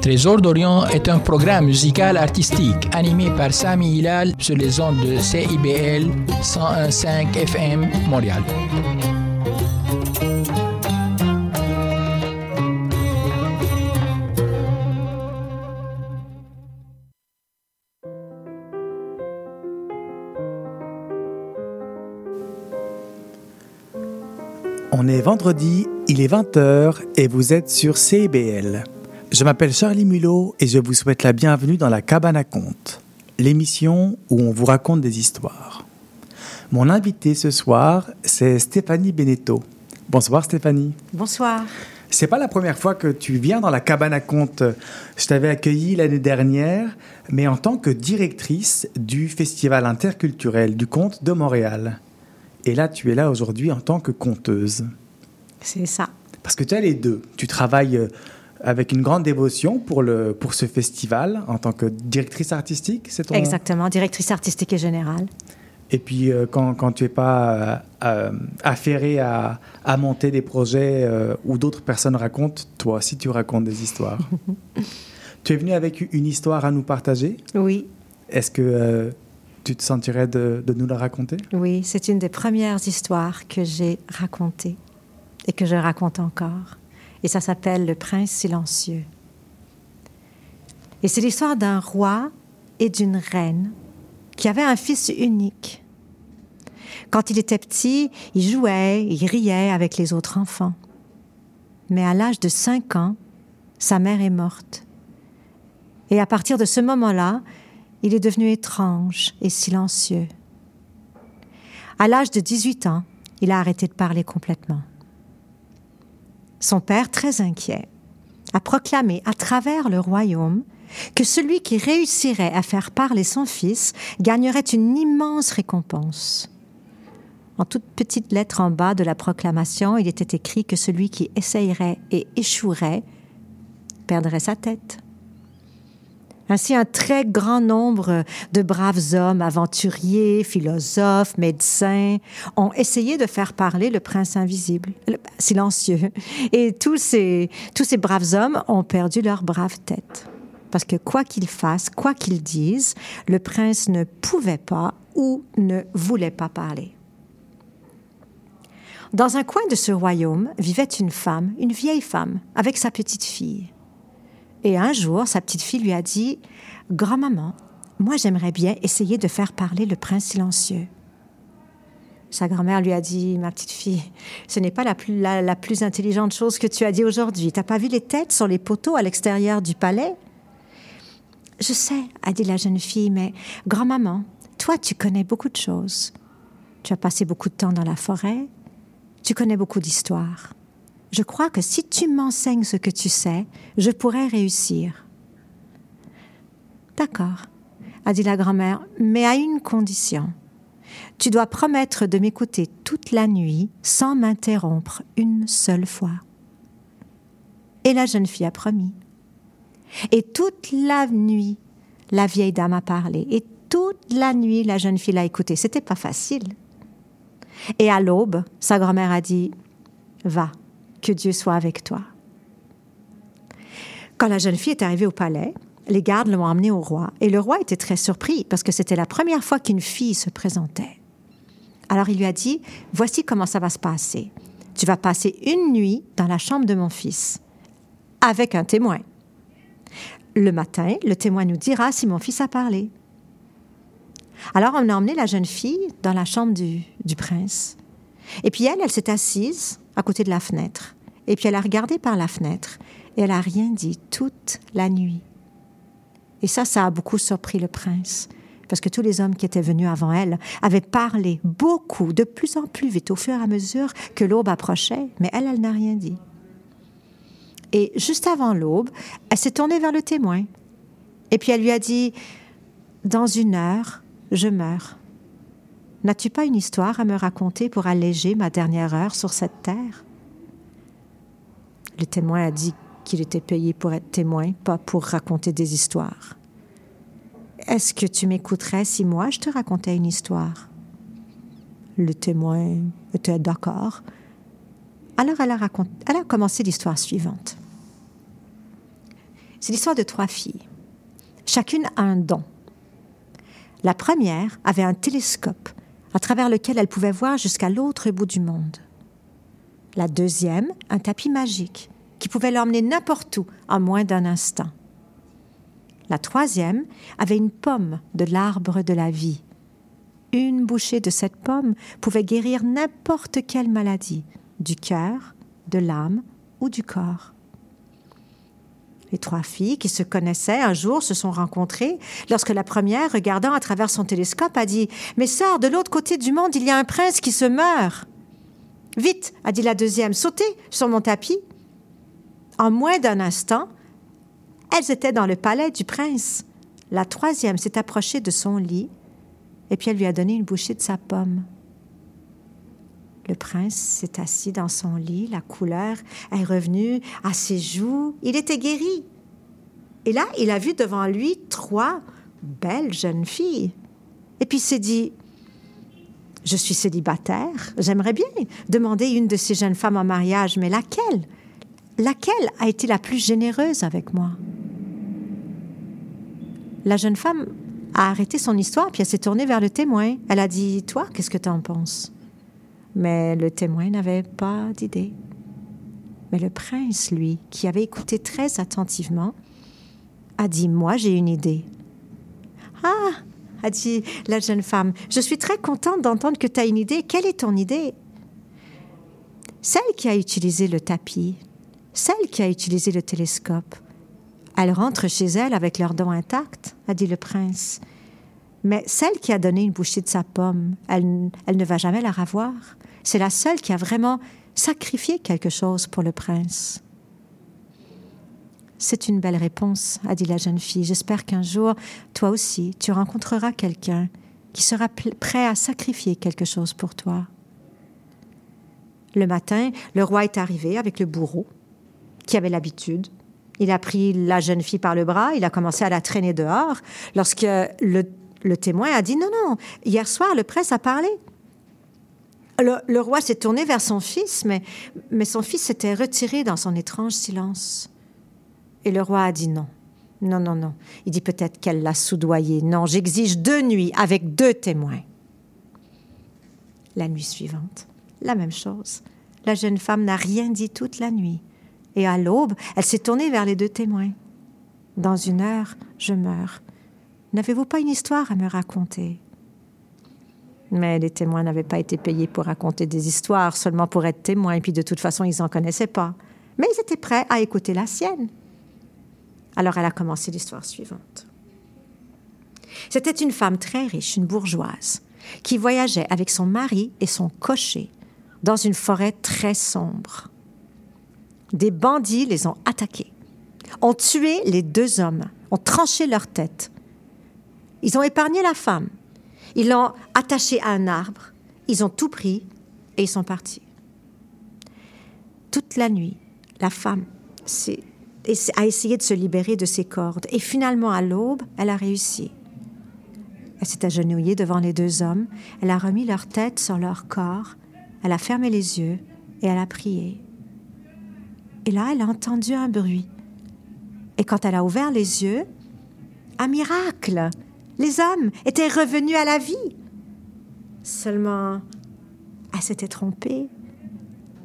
Trésor d'Orient est un programme musical artistique animé par Sami Hilal sur les ondes de CIBL 101.5 FM Montréal. On est vendredi, il est 20h et vous êtes sur CIBL. Je m'appelle Charlie Mulot et je vous souhaite la bienvenue dans la Cabane à Contes, l'émission où on vous raconte des histoires. Mon invité ce soir, c'est Stéphanie Beneteau. Bonsoir Stéphanie. Bonsoir. C'est pas la première fois que tu viens dans la Cabane à Contes. Je t'avais accueilli l'année dernière, mais en tant que directrice du Festival interculturel du conte de Montréal. Et là, tu es là aujourd'hui en tant que conteuse. C'est ça. Parce que tu as les deux. Tu travailles euh, avec une grande dévotion pour, le, pour ce festival en tant que directrice artistique, c'est ton... Exactement, directrice artistique et générale. Et puis, euh, quand, quand, tu n'es pas euh, euh, affairé à, à, monter des projets euh, où d'autres personnes racontent, toi aussi, tu racontes des histoires. tu es venu avec une histoire à nous partager? Oui. Est-ce que euh, tu te sentirais de, de nous la raconter? Oui, c'est une des premières histoires que j'ai racontées et que je raconte encore. Et ça s'appelle Le prince silencieux. Et c'est l'histoire d'un roi et d'une reine qui avaient un fils unique. Quand il était petit, il jouait, il riait avec les autres enfants. Mais à l'âge de 5 ans, sa mère est morte. Et à partir de ce moment-là, il est devenu étrange et silencieux. À l'âge de 18 ans, il a arrêté de parler complètement. Son père, très inquiet, a proclamé à travers le royaume que celui qui réussirait à faire parler son fils gagnerait une immense récompense. En toute petite lettre en bas de la proclamation, il était écrit que celui qui essayerait et échouerait perdrait sa tête. Ainsi, un très grand nombre de braves hommes, aventuriers, philosophes, médecins, ont essayé de faire parler le prince invisible, le, silencieux. Et tous ces, tous ces braves hommes ont perdu leur brave tête. Parce que quoi qu'ils fassent, quoi qu'ils disent, le prince ne pouvait pas ou ne voulait pas parler. Dans un coin de ce royaume vivait une femme, une vieille femme, avec sa petite fille. Et un jour, sa petite fille lui a dit Grand-maman, moi j'aimerais bien essayer de faire parler le prince silencieux. Sa grand-mère lui a dit Ma petite fille, ce n'est pas la plus, intelligente chose que tu as dit aujourd'hui. T'as pas vu les têtes sur les poteaux à l'extérieur du palais? Je sais, a dit la jeune fille, mais grand-maman, toi tu connais beaucoup de choses. Tu as passé beaucoup de temps dans la forêt, tu connais beaucoup d'histoires je crois que si tu m'enseignes ce que tu sais, je pourrais réussir. D'accord, a dit la grand-mère, mais à une condition. Tu dois promettre de m'écouter toute la nuit sans m'interrompre une seule fois. Et la jeune fille a promis. Et toute la nuit, la vieille dame a parlé. Et toute la nuit, la jeune fille l'a écouté. C'était pas facile. Et à l'aube, sa grand-mère a dit Va, que Dieu soit avec toi. Quand la jeune fille est arrivée au palais, les gardes l'ont emmenée au roi et le roi était très surpris parce que c'était la première fois qu'une fille se présentait. Alors il lui a dit Voici comment ça va se passer. Tu vas passer une nuit dans la chambre de mon fils avec un témoin. Le matin, le témoin nous dira si mon fils a parlé. Alors on a emmené la jeune fille dans la chambre du, du prince. Et puis elle, elle s'est assise à côté de la fenêtre. Et puis elle a regardé par la fenêtre et elle a rien dit toute la nuit. Et ça, ça a beaucoup surpris le prince, parce que tous les hommes qui étaient venus avant elle avaient parlé beaucoup, de plus en plus vite, au fur et à mesure que l'aube approchait, mais elle, elle n'a rien dit. Et juste avant l'aube, elle s'est tournée vers le témoin. Et puis elle lui a dit, Dans une heure, je meurs. N'as-tu pas une histoire à me raconter pour alléger ma dernière heure sur cette terre? Le témoin a dit qu'il était payé pour être témoin, pas pour raconter des histoires. Est-ce que tu m'écouterais si moi je te racontais une histoire? Le témoin était d'accord. Alors elle a, elle a commencé l'histoire suivante. C'est l'histoire de trois filles. Chacune a un don. La première avait un télescope à travers lequel elle pouvait voir jusqu'à l'autre bout du monde. La deuxième, un tapis magique qui pouvait l'emmener n'importe où en moins d'un instant. La troisième avait une pomme de l'arbre de la vie. Une bouchée de cette pomme pouvait guérir n'importe quelle maladie, du cœur, de l'âme ou du corps. Les trois filles qui se connaissaient un jour se sont rencontrées lorsque la première, regardant à travers son télescope, a dit Mes sœurs, de l'autre côté du monde, il y a un prince qui se meurt. Vite, a dit la deuxième, sautez sur mon tapis. En moins d'un instant, elles étaient dans le palais du prince. La troisième s'est approchée de son lit et puis elle lui a donné une bouchée de sa pomme. Le prince s'est assis dans son lit, la couleur est revenue à ses joues, il était guéri. Et là, il a vu devant lui trois belles jeunes filles. Et puis il s'est dit, je suis célibataire, j'aimerais bien demander une de ces jeunes femmes en mariage, mais laquelle? Laquelle a été la plus généreuse avec moi La jeune femme a arrêté son histoire, puis elle s'est tournée vers le témoin. Elle a dit, toi, qu'est-ce que tu en penses? Mais le témoin n'avait pas d'idée. Mais le prince, lui, qui avait écouté très attentivement, a dit Moi, j'ai une idée. Ah a dit la jeune femme, je suis très contente d'entendre que tu as une idée. Quelle est ton idée? Celle qui a utilisé le tapis, celle qui a utilisé le télescope. Elle rentre chez elle avec leurs dents intacts, a dit le prince. Mais celle qui a donné une bouchée de sa pomme, elle, elle ne va jamais la revoir. C'est la seule qui a vraiment sacrifié quelque chose pour le prince. C'est une belle réponse, a dit la jeune fille. J'espère qu'un jour, toi aussi, tu rencontreras quelqu'un qui sera prêt à sacrifier quelque chose pour toi. Le matin, le roi est arrivé avec le bourreau, qui avait l'habitude. Il a pris la jeune fille par le bras, il a commencé à la traîner dehors, lorsque le, le témoin a dit, non, non, hier soir, le prince a parlé. Le, roi s'est tourné vers son fils, mais, mais son fils s'était retiré dans son étrange silence. Et le roi a dit non. Non, non, non. Il dit peut-être qu'elle l'a soudoyé. Non, j'exige deux nuits avec deux témoins. La nuit suivante, la même chose. La jeune femme n'a rien dit toute la nuit. Et à l'aube, elle s'est tournée vers les deux témoins. Dans une heure, je meurs. N'avez-vous pas une histoire à me raconter? Mais les témoins n'avaient pas été payés pour raconter des histoires, seulement pour être témoins, et puis de toute façon, ils n'en connaissaient pas. Mais ils étaient prêts à écouter la sienne. Alors elle a commencé l'histoire suivante. C'était une femme très riche, une bourgeoise, qui voyageait avec son mari et son cocher dans une forêt très sombre. Des bandits les ont attaqués, ont tué les deux hommes, ont tranché leur tête. Ils ont épargné la femme, ils l'ont attaché à un arbre, ils ont tout pris et ils sont partis. Toute la nuit, la femme a essayé de se libérer de ses cordes et finalement à l'aube, elle a réussi. Elle s'est agenouillée devant les deux hommes, elle a remis leur tête sur leur corps, elle a fermé les yeux et elle a prié. Et là, elle a entendu un bruit. Et quand elle a ouvert les yeux, un miracle les hommes étaient revenus à la vie. Seulement, elle s'était trompée.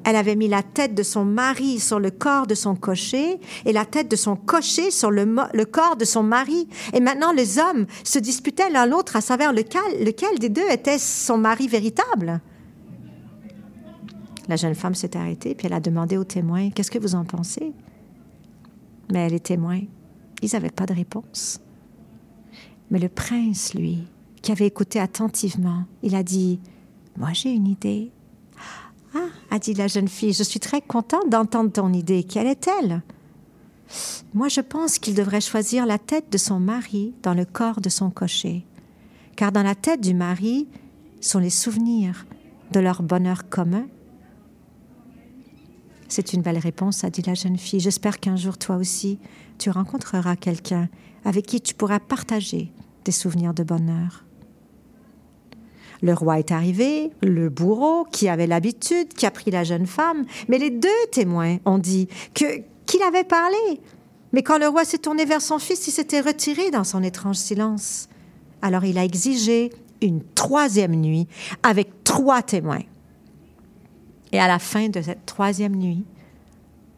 Elle avait mis la tête de son mari sur le corps de son cocher et la tête de son cocher sur le, corps de son mari. Et maintenant, les hommes se disputaient l'un l'autre à savoir lequel, lequel des deux était son mari véritable. La jeune femme s'est arrêtée, puis elle a demandé aux témoins Qu'est-ce que vous en pensez Mais les témoins, ils n'avaient pas de réponse. Mais le prince, lui, qui avait écouté attentivement, il a dit Moi, j'ai une idée. Ah, a dit la jeune fille, je suis très contente d'entendre ton idée. Quelle est-elle? Moi, je pense qu'il devrait choisir la tête de son mari dans le corps de son cocher. Car dans la tête du mari sont les souvenirs de leur bonheur commun. C'est une belle réponse, a dit la jeune fille. J'espère qu'un jour, toi aussi, tu rencontreras quelqu'un avec qui tu pourras partager des souvenirs de bonheur. Le roi est arrivé, le bourreau qui avait l'habitude, qui a pris la jeune femme, mais les deux témoins ont dit que qu'il avait parlé. Mais quand le roi s'est tourné vers son fils, il s'était retiré dans son étrange silence. Alors il a exigé une troisième nuit avec trois témoins. Et à la fin de cette troisième nuit,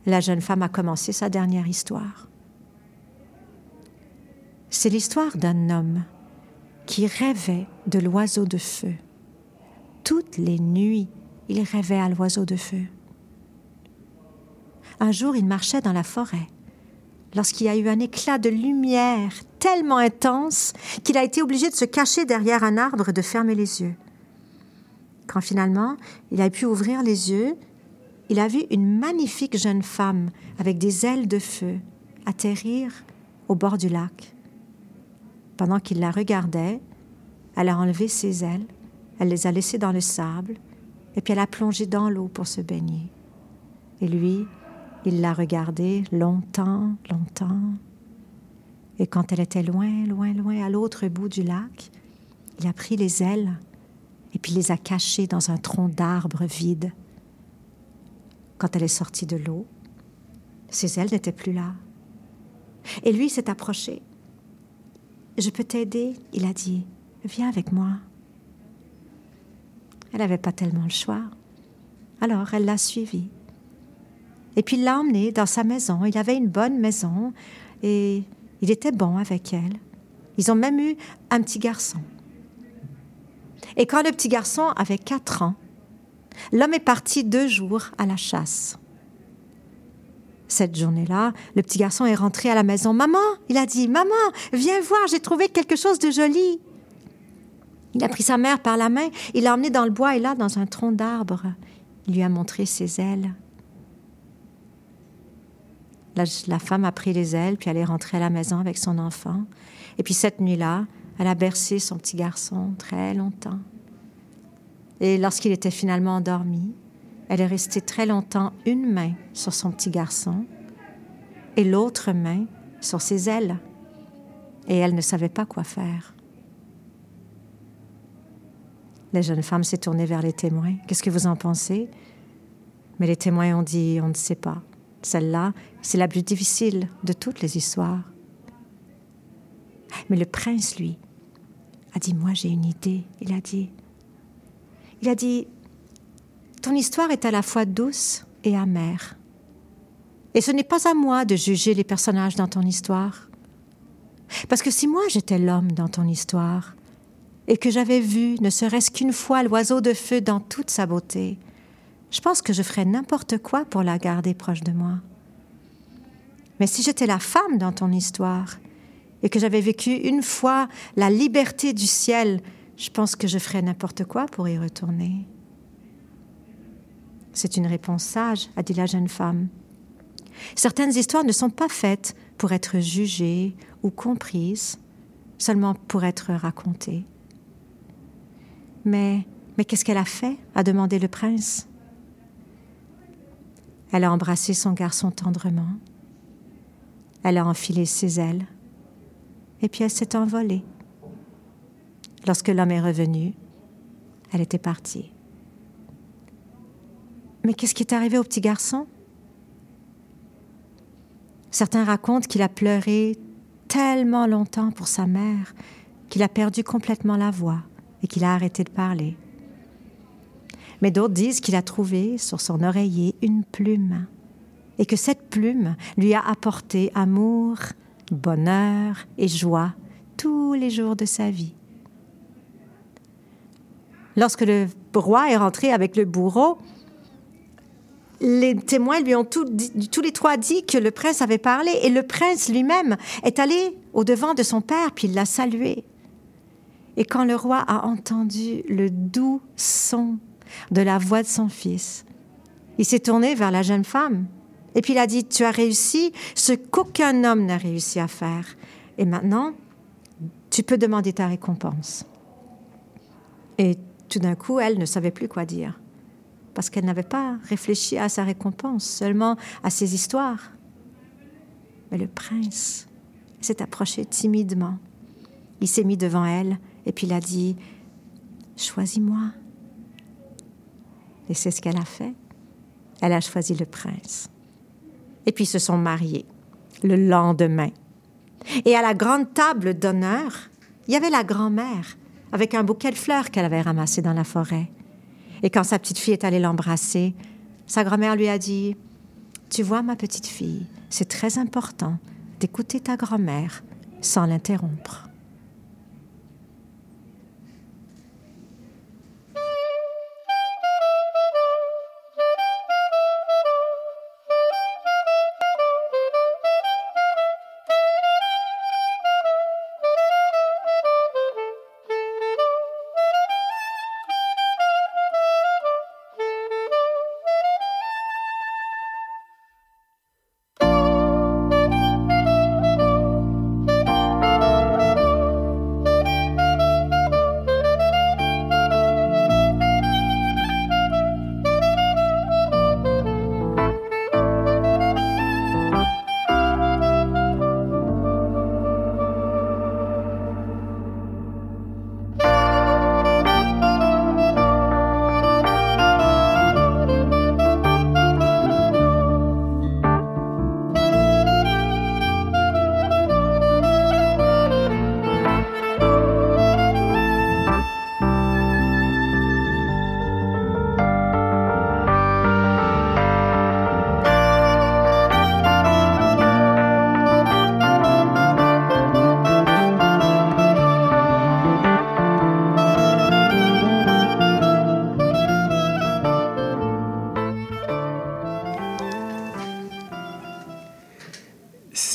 la jeune femme a commencé sa dernière histoire. C'est l'histoire d'un homme qui rêvait de l'oiseau de feu. Toutes les nuits, il rêvait à l'oiseau de feu. Un jour, il marchait dans la forêt lorsqu'il y a eu un éclat de lumière tellement intense qu'il a été obligé de se cacher derrière un arbre et de fermer les yeux. Quand finalement il a pu ouvrir les yeux, il a vu une magnifique jeune femme avec des ailes de feu atterrir au bord du lac. Pendant qu'il la regardait, elle a enlevé ses ailes, elle les a laissées dans le sable, et puis elle a plongé dans l'eau pour se baigner. Et lui, il l'a regardée longtemps, longtemps. Et quand elle était loin, loin, loin, à l'autre bout du lac, il a pris les ailes et puis les a cachées dans un tronc d'arbre vide. Quand elle est sortie de l'eau, ses ailes n'étaient plus là. Et lui s'est approché. Je peux t'aider, il a dit. Viens avec moi. Elle n'avait pas tellement le choix. Alors elle l'a suivi. Et puis il l'a emmené dans sa maison. Il avait une bonne maison et il était bon avec elle. Ils ont même eu un petit garçon. Et quand le petit garçon avait quatre ans, l'homme est parti deux jours à la chasse. Cette journée-là, le petit garçon est rentré à la maison. Maman, il a dit, Maman, viens voir, j'ai trouvé quelque chose de joli. Il a pris sa mère par la main, il l'a emmenée dans le bois et là, dans un tronc d'arbre, il lui a montré ses ailes. La, femme a pris les ailes, puis elle est rentrée à la maison avec son enfant. Et puis cette nuit-là, elle a bercé son petit garçon très longtemps. Et lorsqu'il était finalement endormi, elle est restée très longtemps une main sur son petit garçon et l'autre main sur ses ailes. Et elle ne savait pas quoi faire. La jeune femme s'est tournée vers les témoins. Qu'est-ce que vous en pensez? Mais les témoins ont dit, on ne sait pas. Celle-là, c'est la plus difficile de toutes les histoires. Mais le prince, lui, a dit, moi j'ai une idée. Il a dit, il a dit, ton histoire est à la fois douce et amère. Et ce n'est pas à moi de juger les personnages dans ton histoire. Parce que si moi j'étais l'homme dans ton histoire, et que j'avais vu, ne serait-ce qu'une fois, l'oiseau de feu dans toute sa beauté, je pense que je ferais n'importe quoi pour la garder proche de moi. Mais si j'étais la femme dans ton histoire et que j'avais vécu une fois la liberté du ciel, je pense que je ferais n'importe quoi pour y retourner. C'est une réponse sage, a dit la jeune femme. Certaines histoires ne sont pas faites pour être jugées ou comprises, seulement pour être racontées. Mais, mais qu'est-ce qu'elle a fait? a demandé le prince. Elle a embrassé son garçon tendrement. Elle a enfilé ses ailes. Et puis elle s'est envolée. Lorsque l'homme est revenu, elle était partie. Mais qu'est-ce qui est arrivé au petit garçon? Certains racontent qu'il a pleuré tellement longtemps pour sa mère qu'il a perdu complètement la voix et qu'il a arrêté de parler mais d'autres disent qu'il a trouvé sur son oreiller une plume et que cette plume lui a apporté amour, bonheur et joie tous les jours de sa vie. Lorsque le roi est rentré avec le bourreau, les témoins lui ont tous les trois dit que le prince avait parlé et le prince lui-même est allé au devant de son père puis il l'a salué. Et quand le roi a entendu le doux son de la voix de son fils. Il s'est tourné vers la jeune femme et puis il a dit, tu as réussi ce qu'aucun homme n'a réussi à faire. Et maintenant, tu peux demander ta récompense. Et tout d'un coup, elle ne savait plus quoi dire, parce qu'elle n'avait pas réfléchi à sa récompense, seulement à ses histoires. Mais le prince s'est approché timidement. Il s'est mis devant elle et puis il a dit, Choisis-moi. Et c'est ce qu'elle a fait. Elle a choisi le prince. Et puis ils se sont mariés. le lendemain. Et à la grande table d'honneur, il y avait la grand-mère avec un bouquet de fleurs qu'elle avait ramassé dans la forêt. Et quand sa petite fille est allée l'embrasser, sa grand-mère lui a dit Tu vois, ma petite fille, c'est très important d'écouter ta grand-mère sans l'interrompre.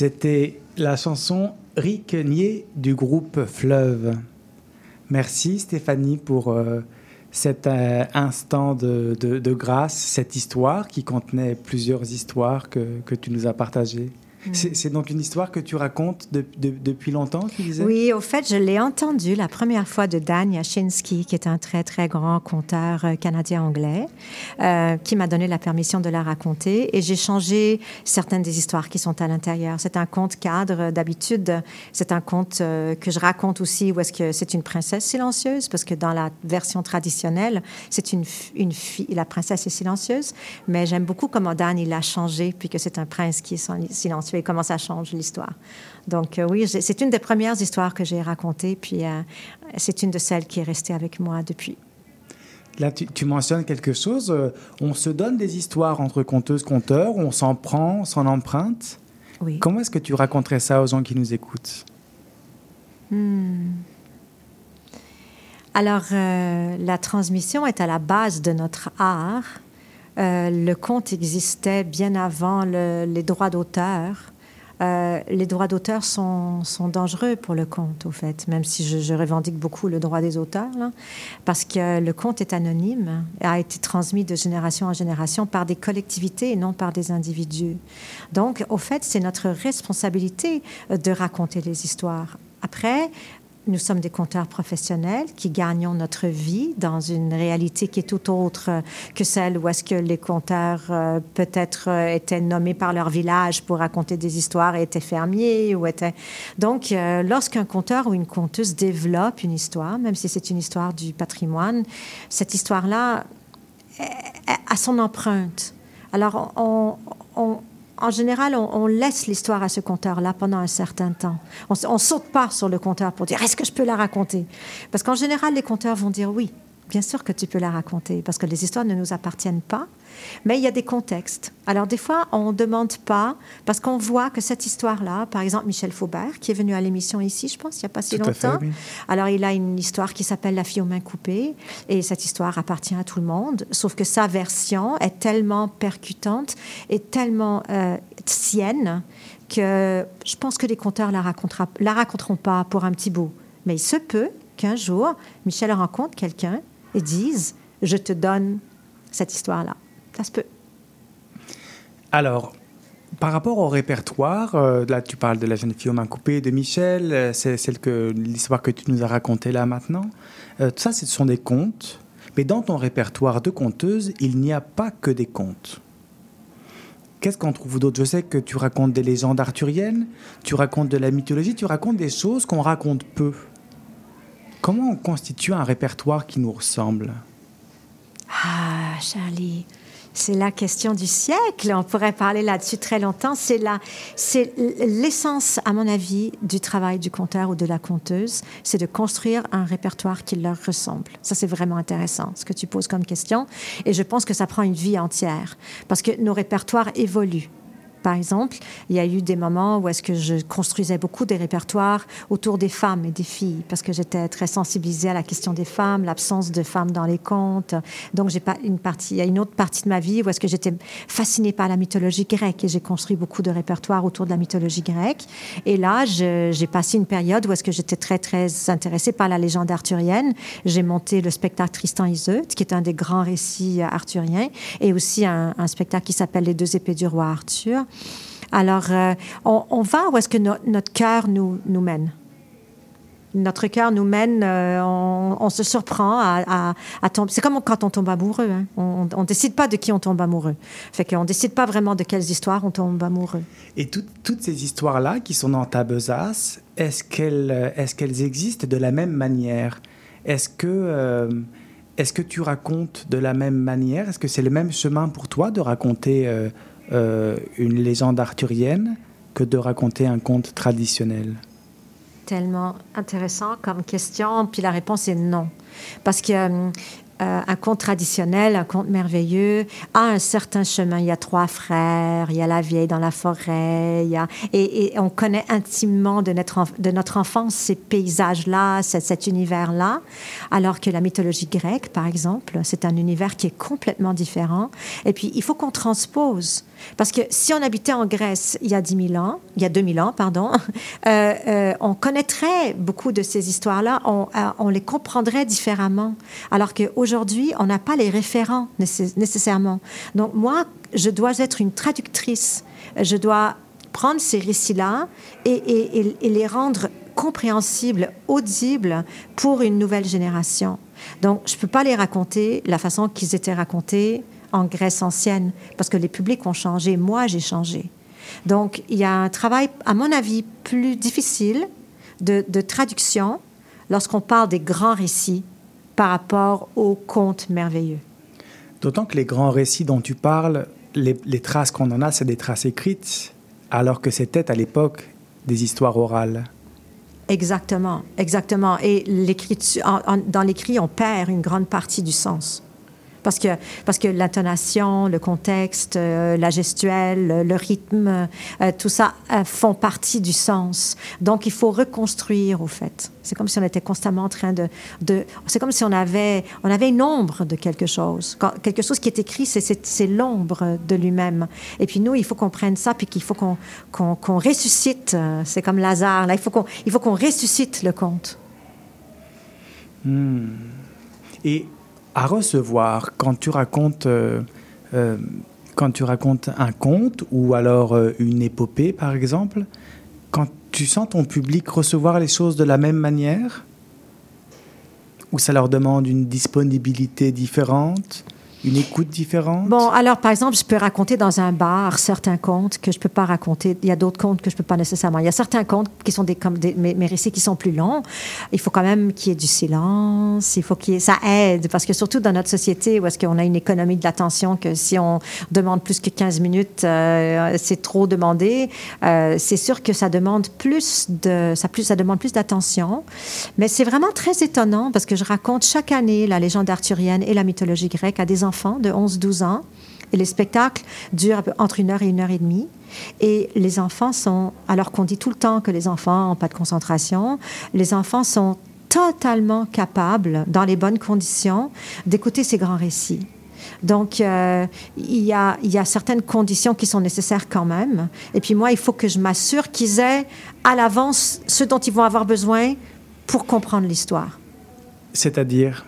C'était la chanson Rick Nier du groupe Fleuve. Merci Stéphanie pour euh, cet euh, instant de, grâce, cette histoire qui contenait plusieurs histoires que, que tu nous as partagées. Mm. C'est donc une histoire que tu racontes depuis longtemps, tu disais? Oui, au fait, je l'ai entendue la première fois de Dan Yashinsky, qui est un très, très grand conteur euh, canadien-anglais, euh, qui m'a donné la permission de la raconter. Et j'ai changé certaines des histoires qui sont à l'intérieur. C'est un conte cadre d'habitude. C'est un conte euh, que je raconte aussi où est-ce que c'est une princesse silencieuse, parce que dans la version traditionnelle, c'est une, une fille, la princesse est silencieuse. Mais j'aime beaucoup comment Dan, il a changé, puis que c'est un prince qui est silencieux et comment ça change l'histoire. Donc euh, oui, c'est une des premières histoires que j'ai racontées, puis euh, c'est une de celles qui est restée avec moi depuis. Là, tu, mentionnes quelque chose. Euh, on se donne des histoires entre conteuses, conteurs, on s'en prend, on s'en emprunte. Oui. Comment est-ce que tu raconterais ça aux gens qui nous écoutent? Hmm. Alors, la transmission est à la base de notre art. Le conte existait bien avant les droits d'auteur. Euh, les droits d'auteur sont, dangereux pour le conte, au fait, même si je, revendique beaucoup le droit des auteurs, parce que le conte est anonyme, a été transmis de génération en génération par des collectivités et non par des individus. Donc, au fait, c'est notre responsabilité de raconter les histoires. Après, nous sommes des conteurs professionnels qui gagnons notre vie dans une réalité qui est tout autre que celle où est-ce que les conteurs euh, peut-être euh, étaient nommés par leur village pour raconter des histoires et étaient fermiers ou étaient... Donc, euh, lorsqu'un conteur ou une conteuse développe une histoire, même si c'est une histoire du patrimoine, cette histoire-là a son empreinte. Alors, on en général, on, laisse l'histoire à ce conteur-là pendant un certain temps. On ne saute pas sur le conteur pour dire est-ce que je peux la raconter? Parce qu'en général, les conteurs vont dire oui, bien sûr que tu peux la raconter, parce que les histoires ne nous appartiennent pas. Mais il y a des contextes. Alors, des fois, on ne demande pas, parce qu'on voit que cette histoire-là, par exemple, Michel Faubert, qui est venu à l'émission ici, je pense, il n'y a pas si longtemps. Alors, il a une histoire qui s'appelle La fille aux mains coupées, et cette histoire appartient à tout le monde, sauf que sa version est tellement percutante et tellement euh, sienne que je pense que les conteurs la, la raconteront pas pour un petit bout. Mais il se peut qu'un jour, Michel rencontre quelqu'un et dise Je te donne cette histoire-là. Ça se peut. Alors, par rapport au répertoire, euh, là tu parles de la jeune fille aux mains coupées de Michel, euh, c'est celle que l'histoire que tu nous as racontée là maintenant. Euh, tout ça, ce sont des contes. Mais dans ton répertoire de conteuse, il n'y a pas que des contes. Qu'est-ce qu'on trouve d'autre? Je sais que tu racontes des légendes arthuriennes, tu racontes de la mythologie, tu racontes des choses qu'on raconte peu. Comment on constitue un répertoire qui nous ressemble? Ah, Charlie, C'est la question du siècle. On pourrait parler là-dessus très longtemps. C'est c'est l'essence, à mon avis, du travail du conteur ou de la conteuse, c'est de construire un répertoire qui leur ressemble. Ça, c'est vraiment intéressant, ce que tu poses comme question. Et je pense que ça prend une vie entière parce que nos répertoires évoluent par exemple, il y a eu des moments où est-ce que je construisais beaucoup des répertoires autour des femmes et des filles, parce que j'étais très sensibilisée à la question des femmes, l'absence de femmes dans les contes. Donc, j'ai pas une partie, il y a une autre partie de ma vie où est-ce que j'étais fascinée par la mythologie grecque et j'ai construit beaucoup de répertoires autour de la mythologie grecque. Et là, j'ai passé une période où est-ce que j'étais très, très intéressée par la légende arthurienne. J'ai monté le spectacle Tristan Iseut, qui est un des grands récits arthuriens, et aussi un, un spectacle qui s'appelle Les deux épées du roi Arthur. Alors, euh, on, va où est-ce que notre cœur nous, nous mène? Notre cœur nous mène, euh, on, se surprend à, tomber. C'est comme quand on tombe amoureux. Hein. On ne décide pas de qui on tombe amoureux. Fait qu'on ne décide pas vraiment de quelles histoires on tombe amoureux. Et toutes ces histoires-là qui sont dans ta besace, est-ce qu'elles qu'elles existent de la même manière? Est-ce que, euh, est que tu racontes de la même manière? Est-ce que c'est le même chemin pour toi de raconter euh, une légende arthurienne que de raconter un conte traditionnel Tellement intéressant comme question, puis la réponse est non. Parce que euh, euh, conte traditionnel, un conte merveilleux, a un certain chemin. Il y a trois frères, il y a la vieille dans la forêt, et, on connaît intimement de notre, enfance ces paysages-là, cet univers-là, alors que la mythologie grecque, par exemple, c'est un univers qui est complètement différent. Et puis, il faut qu'on transpose. Parce que si on habitait en Grèce il y a 10 000 ans, il y a 2000 ans, pardon, euh, euh, on connaîtrait beaucoup de ces histoires-là, on, on, les comprendrait différemment. Alors qu'aujourd'hui, aujourd'hui, on n'a pas les référents nécessairement. Donc moi, je dois être une traductrice. Je dois prendre ces récits-là et, les rendre compréhensibles, audibles pour une nouvelle génération. Donc, je ne peux pas les raconter la façon qu'ils étaient racontés en Grèce ancienne, parce que les publics ont changé, moi j'ai changé. Donc, il y a un travail, à mon avis, plus difficile de, de traduction lorsqu'on parle des grands récits par rapport aux contes merveilleux. D'autant que les grands récits dont tu parles, les, traces qu'on en a, c'est des traces écrites, alors que c'était à l'époque des histoires orales. Exactement, exactement. Et dans l'écrit, on perd une grande partie du sens parce que, parce que l'intonation, le contexte, euh, la gestuelle, le rythme, euh, tout ça euh, font partie du sens. Donc, il faut reconstruire, au fait. C'est comme si on était constamment en train de... c'est comme si on avait, on avait une ombre de quelque chose. Quelque chose qui est écrit, c'est l'ombre de lui-même. Et puis nous, il faut qu'on prenne ça, puis qu'il faut qu'on qu'on ressuscite. C'est comme Lazare, là. Il faut qu'on qu'on ressuscite le conte. Hmm. Et à recevoir quand tu racontes, euh, euh, quand tu racontes un conte ou alors euh, une épopée, par exemple, quand tu sens ton public recevoir les choses de la même manière? Ou ça leur demande une disponibilité différente? Une écoute différente? Bon, alors, par exemple, je peux raconter dans un bar certains contes que je ne peux pas raconter. Il y a d'autres contes que je ne peux pas nécessairement. Il y a certains contes qui sont des, comme des, mes, récits qui sont plus longs. Il faut quand même qu'il y ait du silence. Il faut qu'il y ait, ça aide. Parce que surtout dans notre société où est-ce qu'on a une économie de l'attention que si on demande plus que 15 minutes, euh, c'est trop demandé. Euh, c'est sûr que ça demande plus de, ça, plus, ça demande plus d'attention. Mais c'est vraiment très étonnant parce que je raconte chaque année la légende arthurienne et la mythologie grecque à des enfants de 11-12 ans. Et les spectacles durent entre une heure et une heure et demie. Et les enfants sont, alors qu'on dit tout le temps que les enfants n'ont pas de concentration, les enfants sont totalement capables, dans les bonnes conditions, d'écouter ces grands récits. Donc, euh, il, y a, il y a certaines conditions qui sont nécessaires quand même. Et puis moi, il faut que je m'assure qu'ils aient à l'avance ce dont ils vont avoir besoin pour comprendre l'histoire. C'est-à-dire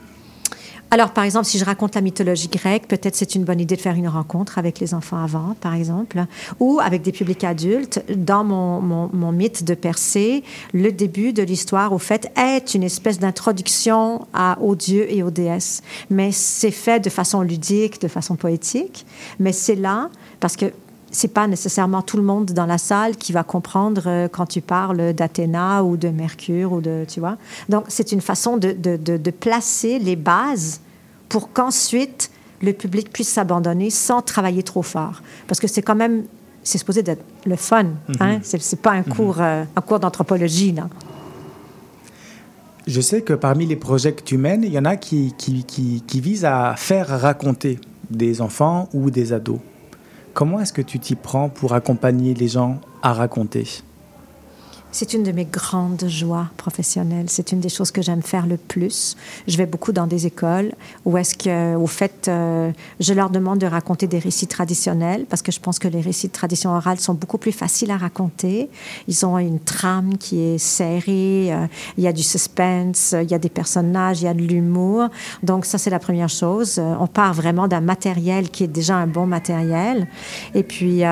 alors, par exemple, si je raconte la mythologie grecque, peut-être c'est une bonne idée de faire une rencontre avec les enfants avant, par exemple, ou avec des publics adultes. Dans mon, mon, mythe de Persée, le début de l'histoire, au fait, est une espèce d'introduction aux dieux et aux déesses. Mais c'est fait de façon ludique, de façon poétique. Mais c'est là, parce que c'est pas nécessairement tout le monde dans la salle qui va comprendre euh, quand tu parles d'Athéna ou de Mercure ou de, tu vois. Donc, c'est une façon de, de, de, placer les bases pour qu'ensuite le public puisse s'abandonner sans travailler trop fort. Parce que c'est quand même, c'est supposé d'être le fun. Mm -hmm. C'est pas un cours, euh, un cours d'anthropologie. Je sais que parmi les projets que tu mènes, il y en a qui, qui, qui, qui visent à faire raconter des enfants ou des ados. Comment est-ce que tu t'y prends pour accompagner les gens à raconter? C'est une de mes grandes joies professionnelles. C'est une des choses que j'aime faire le plus. Je vais beaucoup dans des écoles où est-ce que, au fait, euh, je leur demande de raconter des récits traditionnels parce que je pense que les récits de tradition orale sont beaucoup plus faciles à raconter. Ils ont une trame qui est serrée, euh, il y a du suspense, il y a des personnages, il y a de l'humour. Donc ça, c'est la première chose. Euh, on part vraiment d'un matériel qui est déjà un bon matériel. Et puis,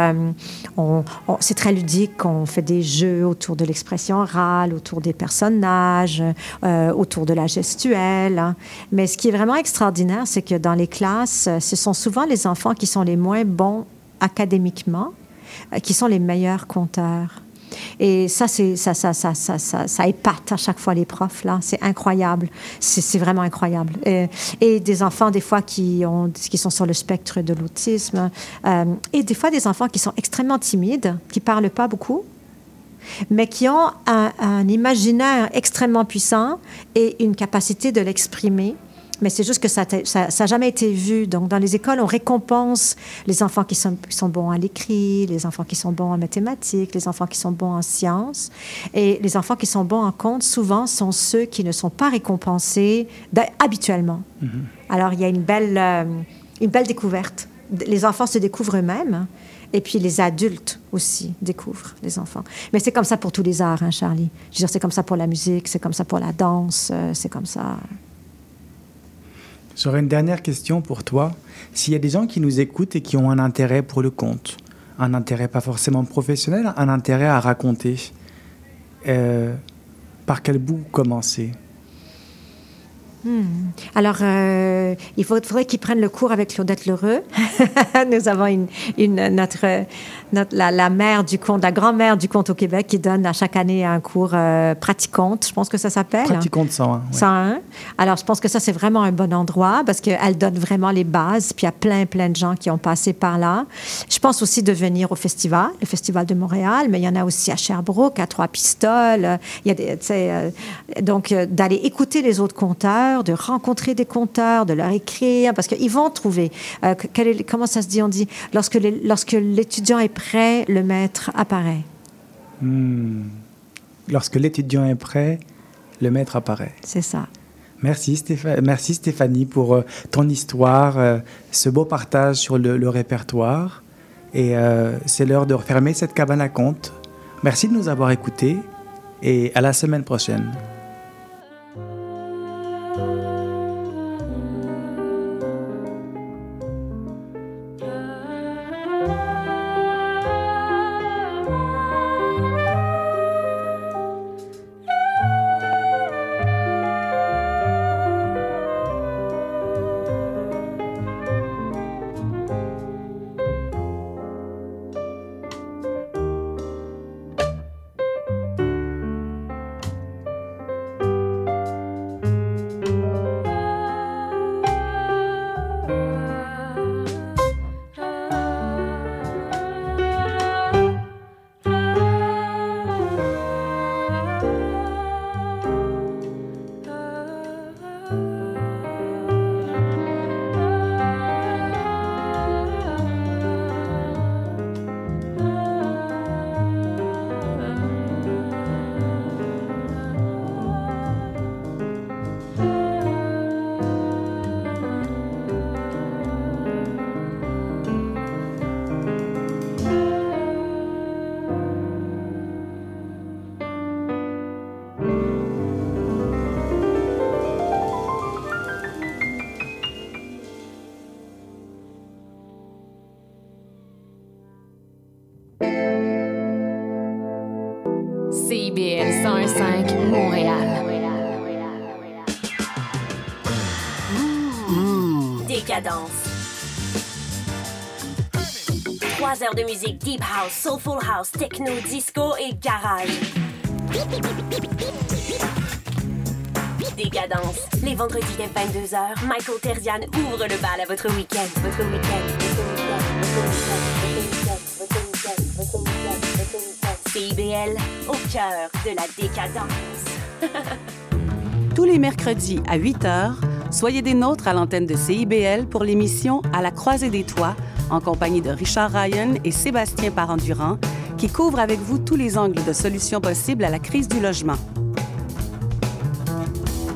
c'est très ludique. On fait des jeux autour de l'expression orale, autour des personnages, euh, autour de la gestuelle. Hein. Mais ce qui est vraiment extraordinaire, c'est que dans les classes, ce sont souvent les enfants qui sont les moins bons académiquement, euh, qui sont les meilleurs conteurs. Et ça, ça, ça, ça, ça, ça, ça, épate à chaque fois les profs, là. C'est incroyable. C'est, vraiment incroyable. Et, des enfants, des fois, qui, ont, qui sont sur le spectre de l'autisme, euh, et des fois, des enfants qui sont extrêmement timides, qui parlent pas beaucoup, mais qui ont un, imaginaire extrêmement puissant et une capacité de l'exprimer. Mais c'est juste que ça n'a jamais été vu. Donc, dans les écoles, on récompense les enfants qui sont, qui sont bons à l'écrit, les enfants qui sont bons en mathématiques, les enfants qui sont bons en sciences. Et les enfants qui sont bons en compte, souvent, sont ceux qui ne sont pas récompensés habituellement. Mm-hmm. Alors, il y a une belle, euh, une belle découverte. Les enfants se découvrent eux-mêmes. Et puis les adultes aussi découvrent les enfants. Mais c'est comme ça pour tous les arts, hein, Charlie. Je veux dire, c'est comme ça pour la musique, c'est comme ça pour la danse, euh, c'est comme ça. J'aurais une dernière question pour toi. S'il y a des gens qui nous écoutent et qui ont un intérêt pour le conte, un intérêt pas forcément professionnel, un intérêt à raconter, euh, par quel bout commencer? Hmm. Alors, euh, il faudrait qu'ils prennent le cours avec Claudette Lheureux. Nous avons une, une notre, notre, la, la, mère du conte, la grand-mère du conte au Québec qui donne à chaque année un cours euh, praticonte, je pense que ça s'appelle. Praticonte 101. 101. Alors, je pense que ça, c'est vraiment un bon endroit parce qu'elle donne vraiment les bases. Puis il y a plein, plein de gens qui ont passé par là. Je pense aussi de venir au festival, le Festival de Montréal, mais il y en a aussi à Sherbrooke, à Trois-Pistoles. Il y a des, euh, donc, euh, d'aller écouter les autres conteurs de rencontrer des conteurs, de leur écrire, parce qu'ils vont trouver. Euh, est, comment ça se dit On dit lorsque l'étudiant est prêt, le maître apparaît. Hmm. Lorsque l'étudiant est prêt, le maître apparaît. C'est ça. Merci, Stéphanie, merci Stéphanie pour euh, ton histoire, euh, ce beau partage sur le, le répertoire. Et c'est l'heure de refermer cette cabane à contes. Merci de nous avoir écoutés et à la semaine prochaine. love. Heures de musique deep house, soulful house, techno, disco et garage. Décadence. Les vendredis dès 22h, Michael Terzian ouvre le bal à votre week-end. Votre week-end, CIBL, au cœur de la décadence. Tous les mercredis à 8 h, soyez des nôtres à l'antenne de CIBL pour l'émission À la croisée des toits, en compagnie de Richard Ryan et Sébastien Parent-Durand, qui couvrent avec vous tous les angles de solutions possibles à la crise du logement.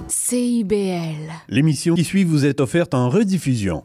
CIBL. L'émission qui suit vous est offerte en rediffusion.